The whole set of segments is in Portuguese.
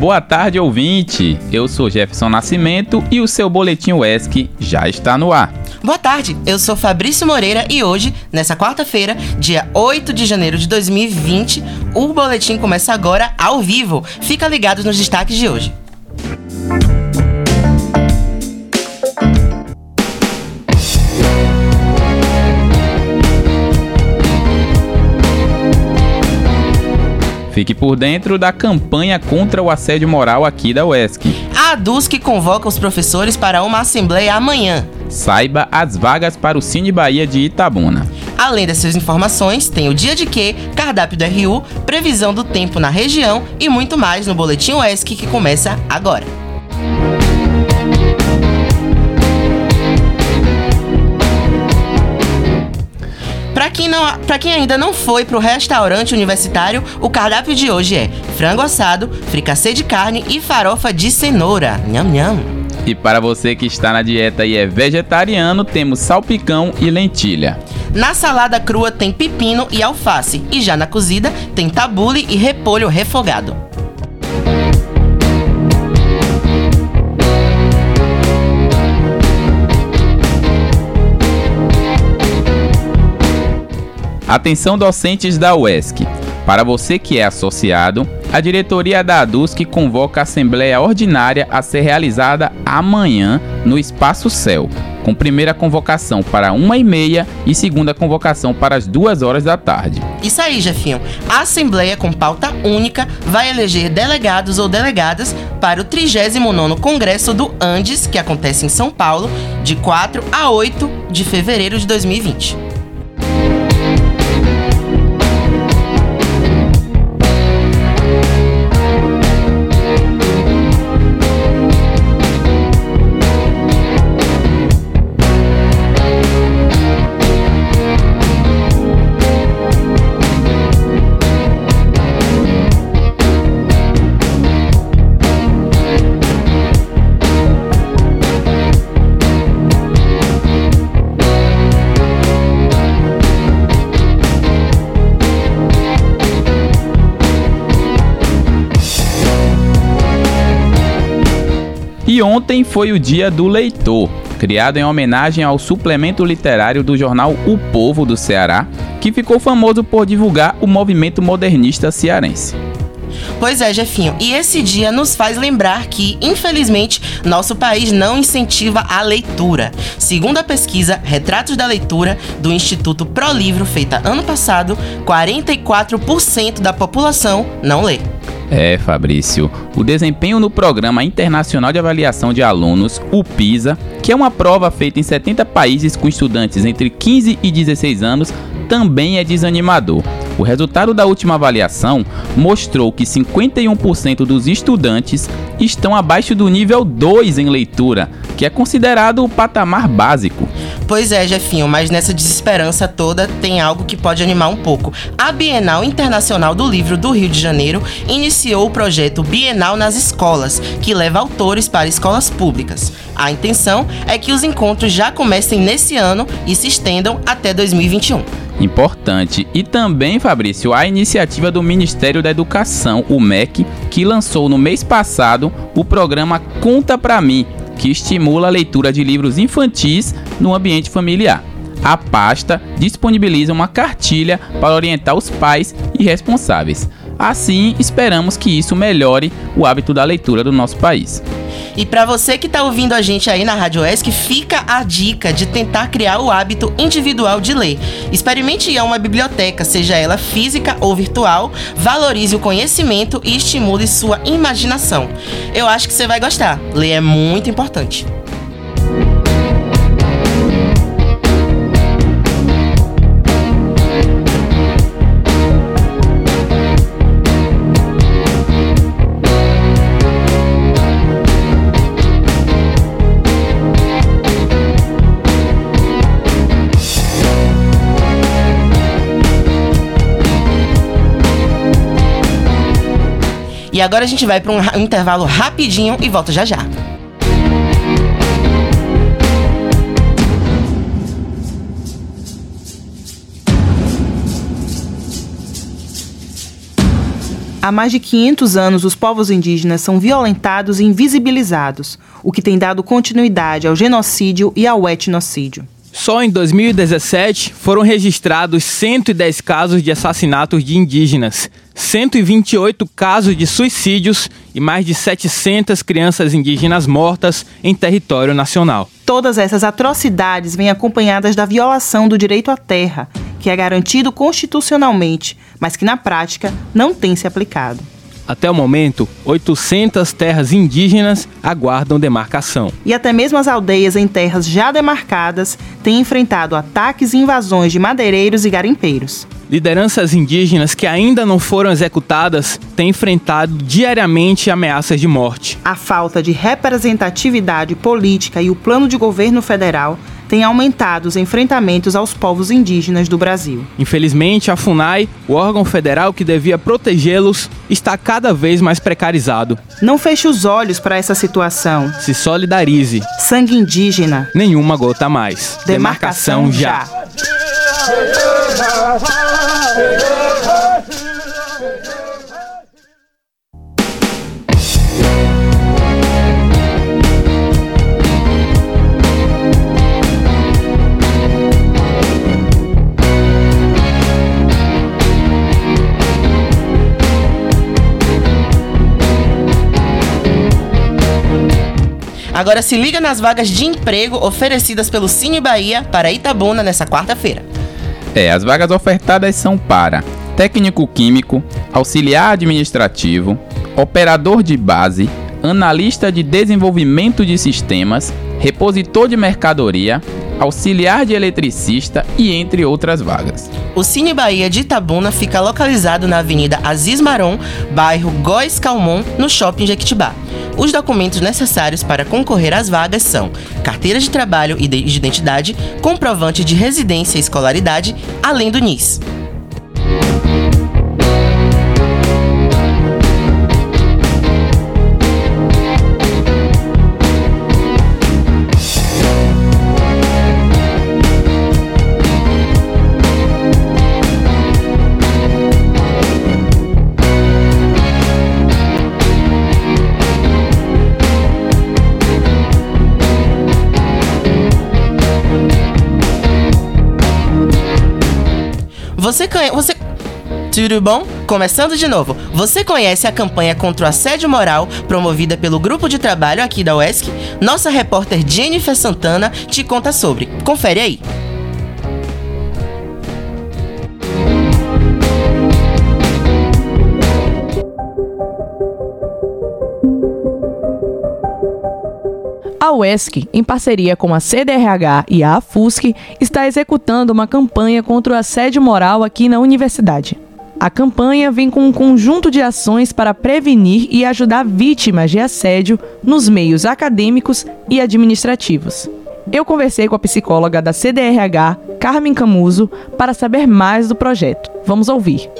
Boa tarde, ouvinte. Eu sou Jefferson Nascimento e o seu boletim UESC já está no ar. Boa tarde, eu sou Fabrício Moreira e hoje, nessa quarta-feira, dia 8 de janeiro de 2020, o boletim começa agora ao vivo. Fica ligado nos destaques de hoje. Fique por dentro da campanha contra o assédio moral aqui da UESC. A DUSC convoca os professores para uma assembleia amanhã. Saiba as vagas para o Cine Bahia de Itabuna. Além dessas informações, tem o dia de que, cardápio do RU, previsão do tempo na região e muito mais no Boletim UESC que começa agora. Para quem, não, pra quem ainda não foi pro restaurante universitário, o cardápio de hoje é frango assado, fricassê de carne e farofa de cenoura. Nham, nham. E para você que está na dieta e é vegetariano, temos salpicão e lentilha. Na salada crua tem pepino e alface, e já na cozida tem tabule e repolho refogado. Atenção docentes da UESC. Para você que é associado, a diretoria da ADUSC convoca a assembleia ordinária a ser realizada amanhã no Espaço Céu, com primeira convocação para uma e meia e segunda convocação para as duas horas da tarde. Isso aí, Jefinho. A Assembleia com pauta única vai eleger delegados ou delegadas para o 39º Congresso do Andes, que acontece em São Paulo, de 4 a 8 de fevereiro de 2020. Ontem foi o Dia do Leitor, criado em homenagem ao suplemento literário do jornal O Povo do Ceará, que ficou famoso por divulgar o movimento modernista cearense. Pois é, Jefinho. E esse dia nos faz lembrar que, infelizmente, nosso país não incentiva a leitura. Segundo a pesquisa Retratos da Leitura do Instituto Pro Livro, feita ano passado, 44% da população não lê. É, Fabrício. O desempenho no Programa Internacional de Avaliação de Alunos, o PISA, que é uma prova feita em 70 países com estudantes entre 15 e 16 anos, também é desanimador. O resultado da última avaliação mostrou que 51% dos estudantes estão abaixo do nível 2 em leitura, que é considerado o patamar básico. Pois é, Jefinho, mas nessa desesperança toda tem algo que pode animar um pouco. A Bienal Internacional do Livro do Rio de Janeiro iniciou o projeto Bienal nas Escolas, que leva autores para escolas públicas. A intenção é que os encontros já comecem nesse ano e se estendam até 2021. Importante. E também, Fabrício, a iniciativa do Ministério da Educação, o MEC, que lançou no mês passado o programa Conta Pra Mim, que estimula a leitura de livros infantis no ambiente familiar. A pasta disponibiliza uma cartilha para orientar os pais e responsáveis. Assim, esperamos que isso melhore o hábito da leitura do nosso país. E para você que está ouvindo a gente aí na Rádio ESC, fica a dica de tentar criar o hábito individual de ler. Experimente ir a uma biblioteca, seja ela física ou virtual, valorize o conhecimento e estimule sua imaginação. Eu acho que você vai gostar. Ler é muito importante. E agora a gente vai para um intervalo rapidinho e volta já já. Há mais de 500 anos, os povos indígenas são violentados e invisibilizados, o que tem dado continuidade ao genocídio e ao etnocídio. Só em 2017 foram registrados 110 casos de assassinatos de indígenas, 128 casos de suicídios e mais de 700 crianças indígenas mortas em território nacional. Todas essas atrocidades vêm acompanhadas da violação do direito à terra, que é garantido constitucionalmente, mas que na prática não tem se aplicado. Até o momento, 800 terras indígenas aguardam demarcação. E até mesmo as aldeias em terras já demarcadas têm enfrentado ataques e invasões de madeireiros e garimpeiros. Lideranças indígenas que ainda não foram executadas têm enfrentado diariamente ameaças de morte. A falta de representatividade política e o plano de governo federal tem aumentado os enfrentamentos aos povos indígenas do Brasil. Infelizmente, a FUNAI, o órgão federal que devia protegê-los, está cada vez mais precarizado. Não feche os olhos para essa situação. Se solidarize. Sangue indígena. Nenhuma gota mais. Demarcação, Demarcação já. já. Agora se liga nas vagas de emprego oferecidas pelo Cine Bahia para Itabuna nessa quarta-feira. É, as vagas ofertadas são para técnico químico, auxiliar administrativo, operador de base, analista de desenvolvimento de sistemas, repositor de mercadoria, auxiliar de eletricista e entre outras vagas. O Cine Bahia de Itabuna fica localizado na Avenida Aziz Maron, bairro Góis Calmon, no Shopping Jequitibá. Os documentos necessários para concorrer às vagas são carteira de trabalho e de identidade, comprovante de residência e escolaridade, além do NIS. Você conhece. Você... Tudo bom? Começando de novo. Você conhece a campanha contra o assédio moral promovida pelo grupo de trabalho aqui da UESC? Nossa repórter Jennifer Santana te conta sobre. Confere aí. A UESC, em parceria com a CDRH e a AFUSC, está executando uma campanha contra o assédio moral aqui na universidade. A campanha vem com um conjunto de ações para prevenir e ajudar vítimas de assédio nos meios acadêmicos e administrativos. Eu conversei com a psicóloga da CDRH, Carmen Camuso, para saber mais do projeto. Vamos ouvir.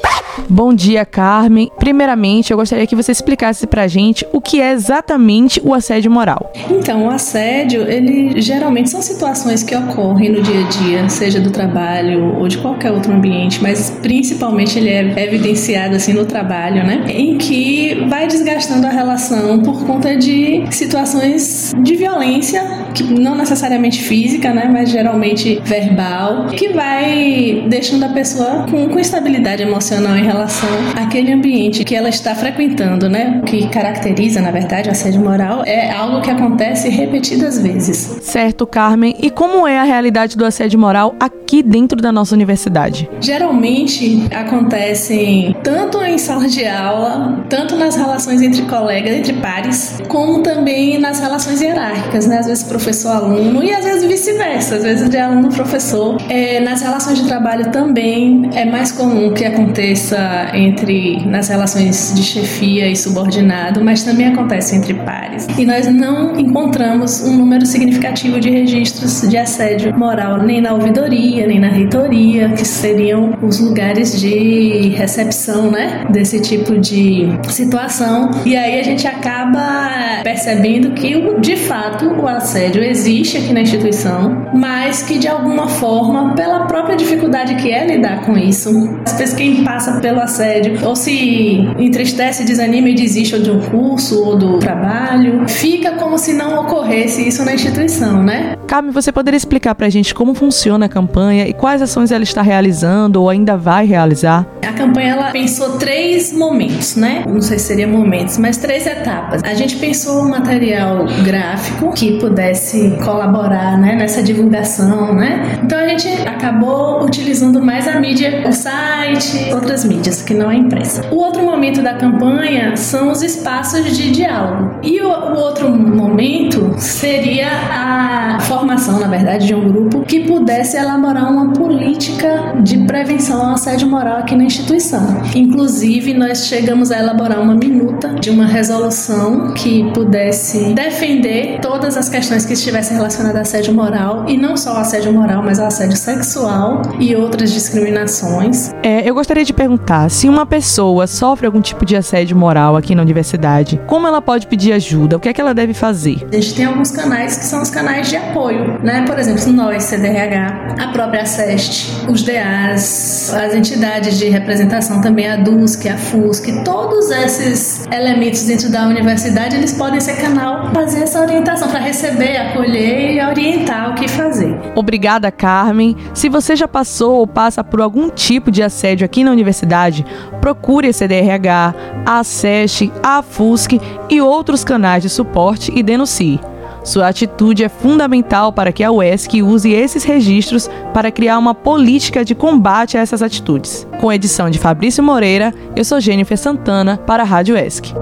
Bom dia, Carmen. Primeiramente, eu gostaria que você explicasse pra gente o que é exatamente o assédio moral. Então, o assédio, ele geralmente são situações que ocorrem no dia a dia, seja do trabalho ou de qualquer outro ambiente, mas principalmente ele é evidenciado assim no trabalho, né? Em que vai desgastando a relação por conta de situações de violência, não necessariamente física, né, mas geralmente verbal, que vai deixando a pessoa com, com estabilidade emocional em relação àquele ambiente que ela está frequentando, né? O que caracteriza, na verdade, o assédio moral é algo que acontece repetidas vezes. Certo, Carmen. E como é a realidade do assédio moral aqui dentro da nossa universidade? Geralmente acontecem tanto em sala de aula, tanto nas relações entre colegas, entre pares, como também nas relações hierárquicas, né? Às vezes professor-aluno e às vezes vice-versa, às vezes de aluno-professor. É, nas relações de trabalho também é mais comum que aconteça entre nas relações de chefia e subordinado, mas também acontece entre pares. E nós não encontramos um número significativo de registros de assédio moral nem na ouvidoria, nem na reitoria, que seriam os lugares de recepção, né, desse tipo de situação. E aí a gente acaba percebendo que de fato o assédio assédio existe aqui na instituição, mas que de alguma forma, pela própria dificuldade que é lidar com isso, às vezes quem passa pelo assédio ou se entristece, desanima e desiste de um curso ou do trabalho, fica como se não ocorresse isso na instituição, né? Carmen, você poderia explicar pra gente como funciona a campanha e quais ações ela está realizando ou ainda vai realizar? A campanha ela pensou três momentos, né? Não sei se seria momentos, mas três etapas. A gente pensou um material gráfico que pudesse colaborar, né, nessa divulgação, né? Então a gente acabou utilizando mais a mídia, o site, outras mídias que não é impressa. O outro momento da campanha são os espaços de diálogo. E o, o outro momento seria a formação, na verdade, de um grupo que pudesse elaborar uma política de prevenção ao assédio moral aqui na instituição. Inclusive, nós chegamos a elaborar uma minuta de uma resolução que pudesse defender todas as questões que estivessem relacionadas a assédio moral e não só ao assédio moral, mas ao assédio sexual e outras discriminações. É, eu gostaria de perguntar se uma pessoa sofre algum tipo de assédio moral aqui na universidade, como ela pode pedir ajuda? O que é que ela deve fazer? A gente tem alguns canais que são os canais de apoio, né? Por exemplo, nós, CDRH, a própria SEST, os DAs, as entidades de representação também, a DUSC, a FUSC, todos esses elementos dentro da universidade, eles podem ser canal fazer essa orientação para receber, acolher e orientar o que fazer. Obrigada, Carmen. Se você já passou ou passa por algum tipo de assédio aqui na universidade, procure a CDRH, a SESC, a FUSC e outros canais de suporte e denuncie. Sua atitude é fundamental para que a UESC use esses registros para criar uma política de combate a essas atitudes. Com edição de Fabrício Moreira, eu sou Jennifer Santana para a Rádio UESC.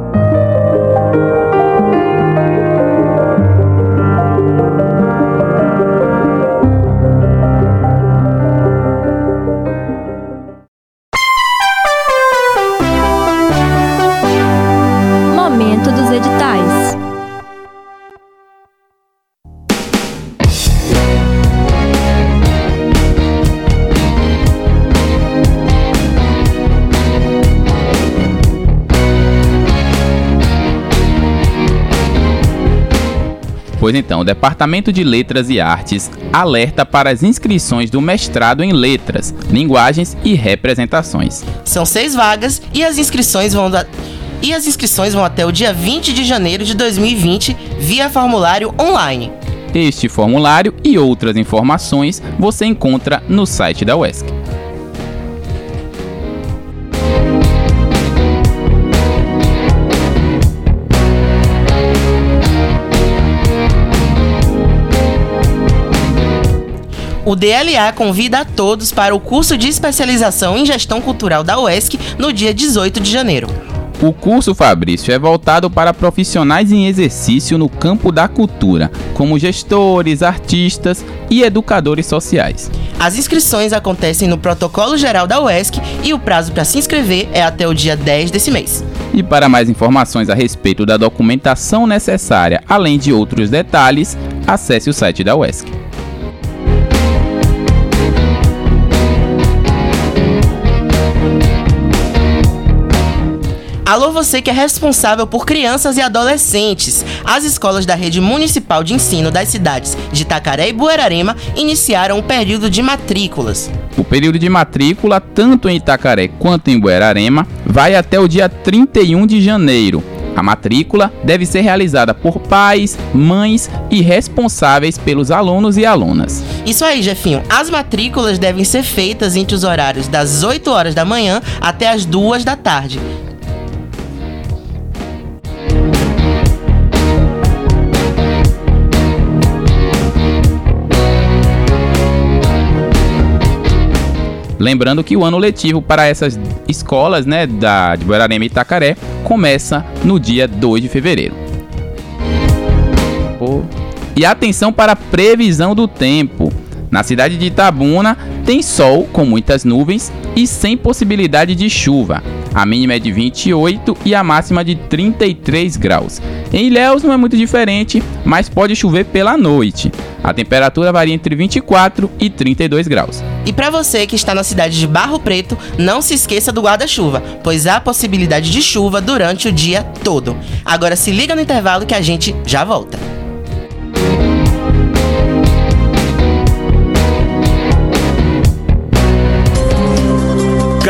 Pois então, o Departamento de Letras e Artes alerta para as inscrições do mestrado em Letras, Linguagens e Representações. São seis vagas e as inscrições vão da... E as inscrições vão até o dia 20 de janeiro de 2020 via formulário online. Este formulário e outras informações você encontra no site da UESC. O DLA convida a todos para o curso de especialização em gestão cultural da UESC no dia 18 de janeiro. O curso Fabrício é voltado para profissionais em exercício no campo da cultura, como gestores, artistas e educadores sociais. As inscrições acontecem no Protocolo Geral da UESC e o prazo para se inscrever é até o dia 10 desse mês. E para mais informações a respeito da documentação necessária, além de outros detalhes, acesse o site da UESC. Alô você que é responsável por crianças e adolescentes. As escolas da rede municipal de ensino das cidades de Itacaré e Buerarema iniciaram o período de matrículas. O período de matrícula, tanto em Itacaré quanto em Buerarema, vai até o dia 31 de janeiro. A matrícula deve ser realizada por pais, mães e responsáveis pelos alunos e alunas. Isso aí, Jefinho. As matrículas devem ser feitas entre os horários das 8 horas da manhã até as 2 da tarde. Lembrando que o ano letivo para essas escolas, né, da de Guararema e Itacaré, começa no dia 2 de fevereiro. E atenção para a previsão do tempo. Na cidade de Itabuna tem sol com muitas nuvens e sem possibilidade de chuva. A mínima é de 28 e a máxima de 33 graus. Em Ilhéus não é muito diferente, mas pode chover pela noite. A temperatura varia entre 24 e 32 graus. E para você que está na cidade de Barro Preto, não se esqueça do guarda-chuva, pois há possibilidade de chuva durante o dia todo. Agora se liga no intervalo que a gente já volta.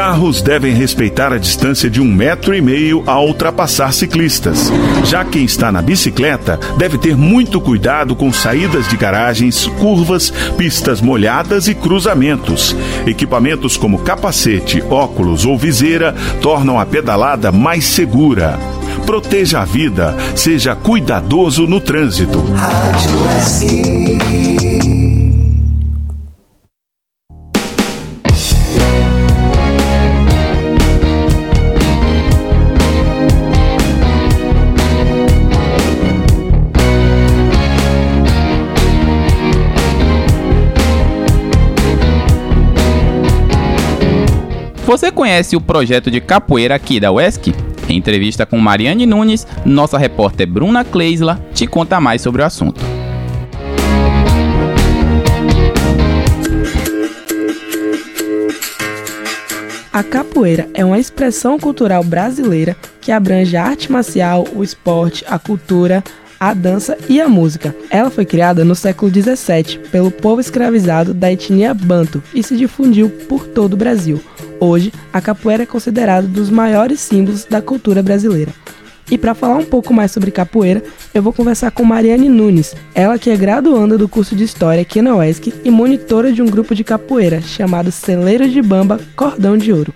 Carros devem respeitar a distância de um metro e meio ao ultrapassar ciclistas. Já quem está na bicicleta deve ter muito cuidado com saídas de garagens, curvas, pistas molhadas e cruzamentos. Equipamentos como capacete, óculos ou viseira tornam a pedalada mais segura. Proteja a vida, seja cuidadoso no trânsito. Você conhece o projeto de capoeira aqui da UESC? Em entrevista com Mariane Nunes, nossa repórter Bruna Kleisla te conta mais sobre o assunto. A capoeira é uma expressão cultural brasileira que abrange a arte marcial, o esporte, a cultura, a dança e a música. Ela foi criada no século XVII pelo povo escravizado da etnia Banto e se difundiu por todo o Brasil. Hoje, a capoeira é considerada um dos maiores símbolos da cultura brasileira. E para falar um pouco mais sobre capoeira, eu vou conversar com Mariane Nunes, ela que é graduanda do curso de História aqui na UESC e monitora de um grupo de capoeira chamado Celeiros de Bamba Cordão de Ouro.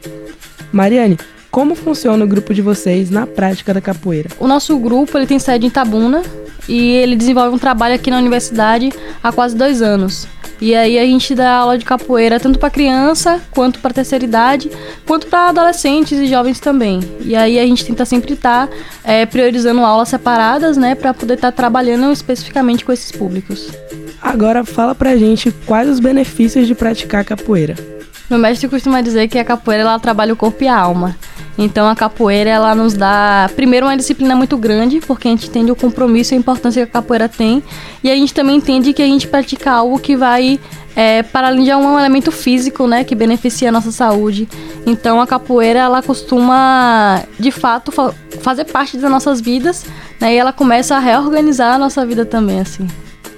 Mariane, como funciona o grupo de vocês na prática da capoeira? O nosso grupo ele tem sede em Tabuna e ele desenvolve um trabalho aqui na universidade há quase dois anos. E aí a gente dá aula de capoeira tanto para criança, quanto para terceira idade, quanto para adolescentes e jovens também. E aí a gente tenta sempre estar tá, é, priorizando aulas separadas, né, para poder estar tá trabalhando especificamente com esses públicos. Agora fala pra gente quais os benefícios de praticar capoeira. Meu mestre costuma dizer que a capoeira ela trabalha o corpo e a alma. Então a capoeira ela nos dá primeiro uma disciplina muito grande, porque a gente entende o compromisso e a importância que a capoeira tem, e a gente também entende que a gente pratica algo que vai é, para além de um elemento físico, né, que beneficia a nossa saúde. Então a capoeira ela costuma, de fato, fa fazer parte das nossas vidas, né, e ela começa a reorganizar a nossa vida também, assim.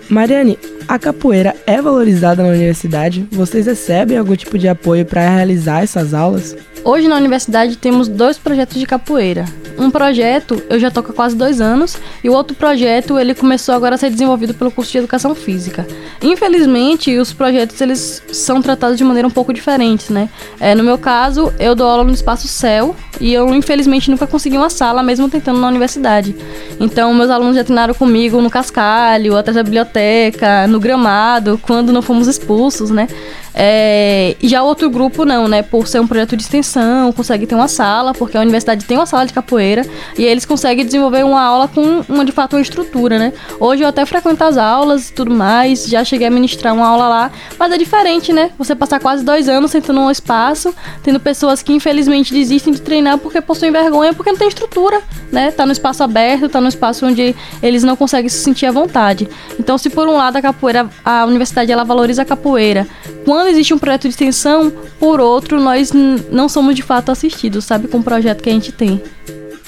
Mariane, a capoeira é valorizada na universidade? Vocês recebem algum tipo de apoio para realizar essas aulas? Hoje na universidade temos dois projetos de capoeira. Um projeto eu já toco há quase dois anos e o outro projeto ele começou agora a ser desenvolvido pelo curso de educação física. Infelizmente os projetos eles são tratados de maneira um pouco diferente, né? É, no meu caso eu dou aula no espaço Céu e eu infelizmente nunca consegui uma sala mesmo tentando na universidade. Então meus alunos já treinaram comigo no cascalho, atrás da biblioteca, no gramado, quando não fomos expulsos, né? É, já outro grupo não, né? Por ser um projeto de extensão, consegue ter uma sala, porque a universidade tem uma sala de capoeira, e eles conseguem desenvolver uma aula com uma de fato uma estrutura, né? Hoje eu até frequento as aulas e tudo mais, já cheguei a ministrar uma aula lá, mas é diferente, né? Você passar quase dois anos sentando num espaço, tendo pessoas que infelizmente desistem de treinar porque possuem vergonha, porque não tem estrutura, né? Tá no espaço aberto, tá no espaço onde eles não conseguem se sentir à vontade. Então, se por um lado a capoeira, a universidade ela valoriza a capoeira, quando quando existe um projeto de extensão, por outro, nós não somos de fato assistidos, sabe, com o projeto que a gente tem.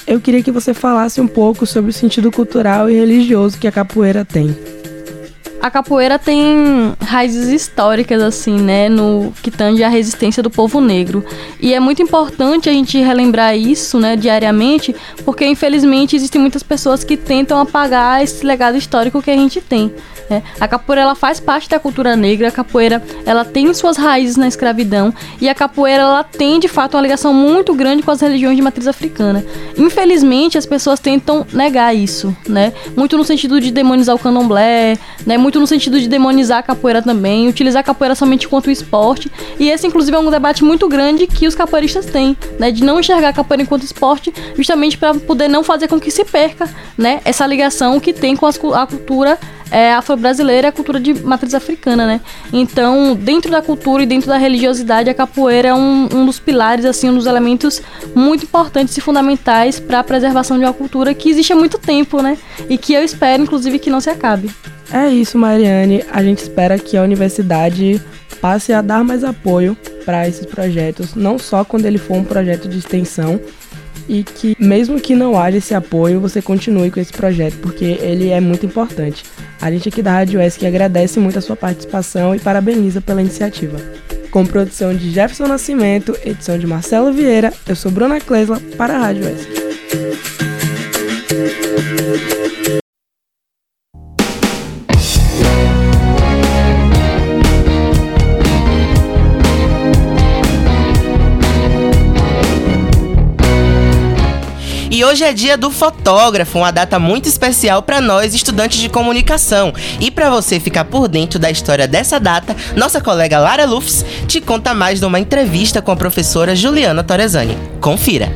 Eu queria que você falasse um pouco sobre o sentido cultural e religioso que a capoeira tem a capoeira tem raízes históricas, assim, né, no que tange a resistência do povo negro. E é muito importante a gente relembrar isso, né, diariamente, porque infelizmente existem muitas pessoas que tentam apagar esse legado histórico que a gente tem. Né? A capoeira ela faz parte da cultura negra, a capoeira ela tem suas raízes na escravidão e a capoeira ela tem de fato uma ligação muito grande com as religiões de matriz africana. Infelizmente as pessoas tentam negar isso, né? Muito no sentido de demonizar o candomblé, né? Muito no sentido de demonizar a capoeira também, utilizar a capoeira somente quanto esporte. E esse inclusive é um debate muito grande que os capoeiristas têm, né? De não enxergar a capoeira enquanto esporte, justamente para poder não fazer com que se perca, né? Essa ligação que tem com as, a cultura é, afro-brasileira é a cultura de matriz africana, né? Então, dentro da cultura e dentro da religiosidade, a capoeira é um, um dos pilares, assim, um dos elementos muito importantes e fundamentais para a preservação de uma cultura que existe há muito tempo, né? E que eu espero, inclusive, que não se acabe. É isso, Mariane. A gente espera que a universidade passe a dar mais apoio para esses projetos, não só quando ele for um projeto de extensão, e que mesmo que não haja esse apoio, você continue com esse projeto, porque ele é muito importante. A gente aqui da Rádio ESC agradece muito a sua participação e parabeniza pela iniciativa. Com produção de Jefferson Nascimento, edição de Marcelo Vieira, eu sou Bruna Klesla para a Rádio ESC. E hoje é dia do fotógrafo, uma data muito especial para nós estudantes de comunicação. E para você ficar por dentro da história dessa data, nossa colega Lara Lufs te conta mais numa entrevista com a professora Juliana Torresani. Confira.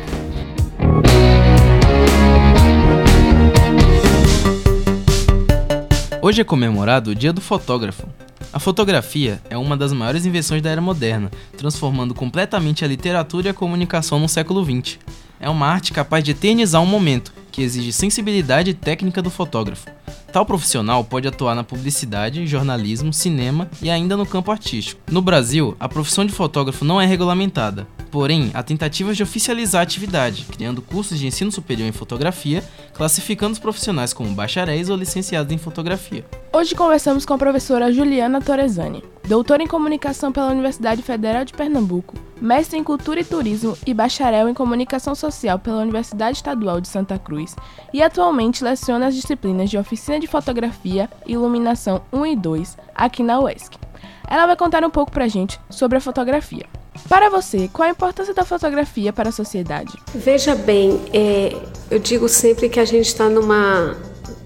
Hoje é comemorado o Dia do Fotógrafo. A fotografia é uma das maiores invenções da era moderna, transformando completamente a literatura e a comunicação no século XX é uma arte capaz de eternizar um momento, que exige sensibilidade técnica do fotógrafo. Tal profissional pode atuar na publicidade, jornalismo, cinema e ainda no campo artístico. No Brasil, a profissão de fotógrafo não é regulamentada, porém, há tentativas de oficializar a atividade, criando cursos de ensino superior em fotografia, classificando os profissionais como bacharéis ou licenciados em fotografia. Hoje conversamos com a professora Juliana Torresani, doutora em comunicação pela Universidade Federal de Pernambuco, mestre em cultura e turismo e bacharel em comunicação social pela Universidade Estadual de Santa Cruz, e atualmente leciona as disciplinas de oficina de fotografia iluminação 1 e 2 aqui na UESC. Ela vai contar um pouco pra gente sobre a fotografia. Para você, qual a importância da fotografia para a sociedade? Veja bem, é, eu digo sempre que a gente está numa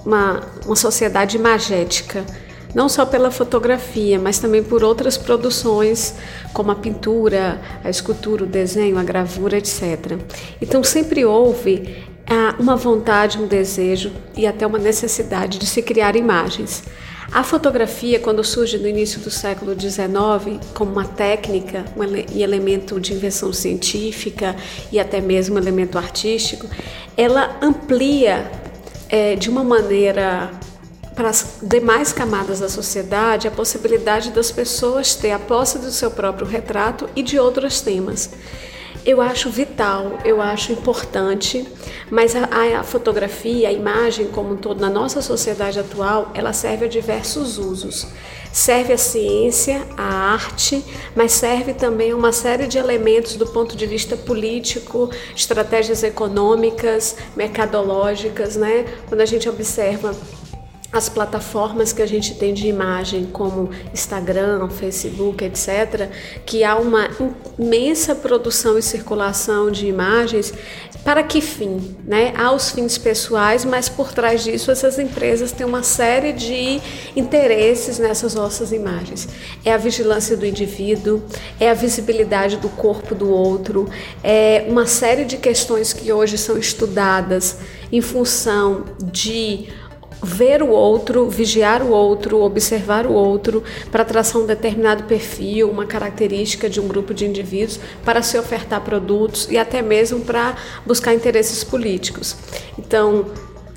uma, uma sociedade imagética não só pela fotografia, mas também por outras produções, como a pintura, a escultura, o desenho, a gravura, etc. Então sempre houve ah, uma vontade, um desejo e até uma necessidade de se criar imagens. A fotografia, quando surge no início do século XIX, como uma técnica um ele e elemento de invenção científica e até mesmo elemento artístico, ela amplia é, de uma maneira para as demais camadas da sociedade a possibilidade das pessoas ter a posse do seu próprio retrato e de outros temas. Eu acho vital, eu acho importante, mas a, a, fotografia, a imagem como um todo na nossa sociedade atual, ela serve a diversos usos. Serve a ciência, a arte, mas serve também a uma série de elementos do ponto de vista político, estratégias econômicas, mercadológicas, né? Quando a gente observa as plataformas que a gente tem de imagem, como Instagram, Facebook, etc., que há uma imensa produção e circulação de imagens, para que fim? Né? Há os fins pessoais, mas por trás disso essas empresas têm uma série de interesses nessas nossas imagens. É a vigilância do indivíduo, é a visibilidade do corpo do outro, é uma série de questões que hoje são estudadas em função de ver o outro, vigiar o outro, observar o outro, para traçar um determinado perfil, uma característica de um grupo de indivíduos, para se ofertar produtos e até mesmo para buscar interesses políticos. Então,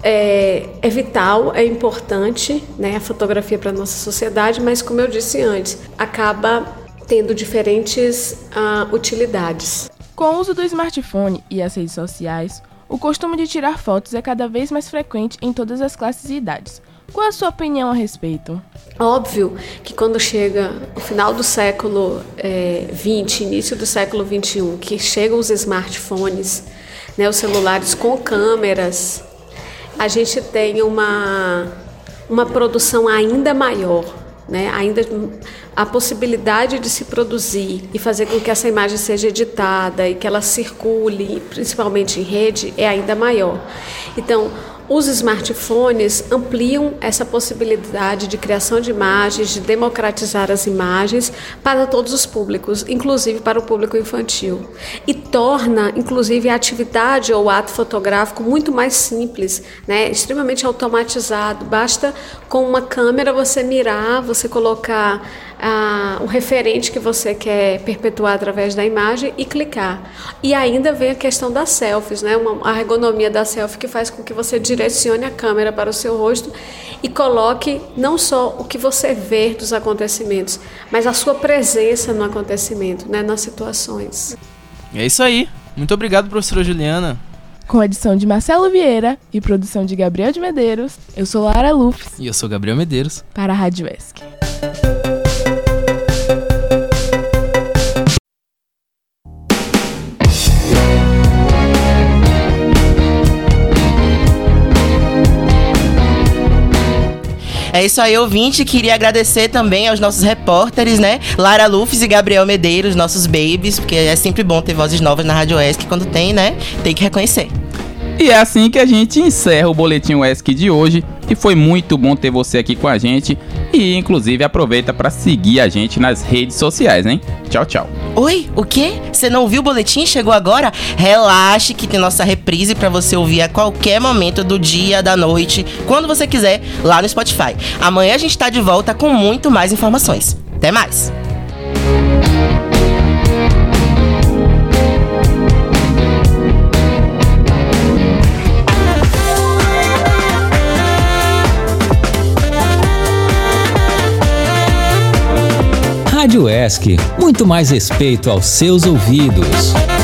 é, é, vital, é importante né, a fotografia para a nossa sociedade, mas como eu disse antes, acaba tendo diferentes uh, utilidades. Com o uso do smartphone e as redes sociais, o costume de tirar fotos é cada vez mais frequente em todas as classes e idades. Qual a sua opinião a respeito? Óbvio que quando chega o final do século XX, é, início do século XXI, que chegam os smartphones, né, os celulares com câmeras, a gente tem uma, uma produção ainda maior né? Ainda a possibilidade de se produzir e fazer com que essa imagem seja editada e que ela circule, principalmente em rede, é ainda maior. Então, os smartphones ampliam essa possibilidade de criação de imagens, de democratizar as imagens para todos os públicos, inclusive para o público infantil. E torna, inclusive, a atividade ou o ato fotográfico muito mais simples, né? extremamente automatizado. Basta com uma câmera você mirar, você colocar ah, o referente que você quer perpetuar através da imagem e clicar. E ainda vem a questão das selfies, né? Uma, a ergonomia da selfie que faz com que você direcione a câmera para o seu rosto e coloque não só o que você vê dos acontecimentos, mas a sua presença no acontecimento, né? nas situações. É isso aí. Muito obrigado, professora Juliana. Com edição de Marcelo Vieira e produção de Gabriel de Medeiros, eu sou Lara Lufs. E eu sou Gabriel Medeiros. Para a Rádio ESC. É isso aí, ouvinte. Queria agradecer também aos nossos repórteres, né? Lara Lufes e Gabriel Medeiros, nossos babies, porque é sempre bom ter vozes novas na Rádio ESC. Quando tem, né? Tem que reconhecer. E é assim que a gente encerra o Boletim UESC de hoje. E foi muito bom ter você aqui com a gente. E inclusive aproveita para seguir a gente nas redes sociais, hein? Tchau, tchau. Oi, o quê? Você não ouviu o boletim? Chegou agora? Relaxe que tem nossa reprise para você ouvir a qualquer momento do dia, da noite, quando você quiser, lá no Spotify. Amanhã a gente tá de volta com muito mais informações. Até mais! Rádio ESC, muito mais respeito aos seus ouvidos.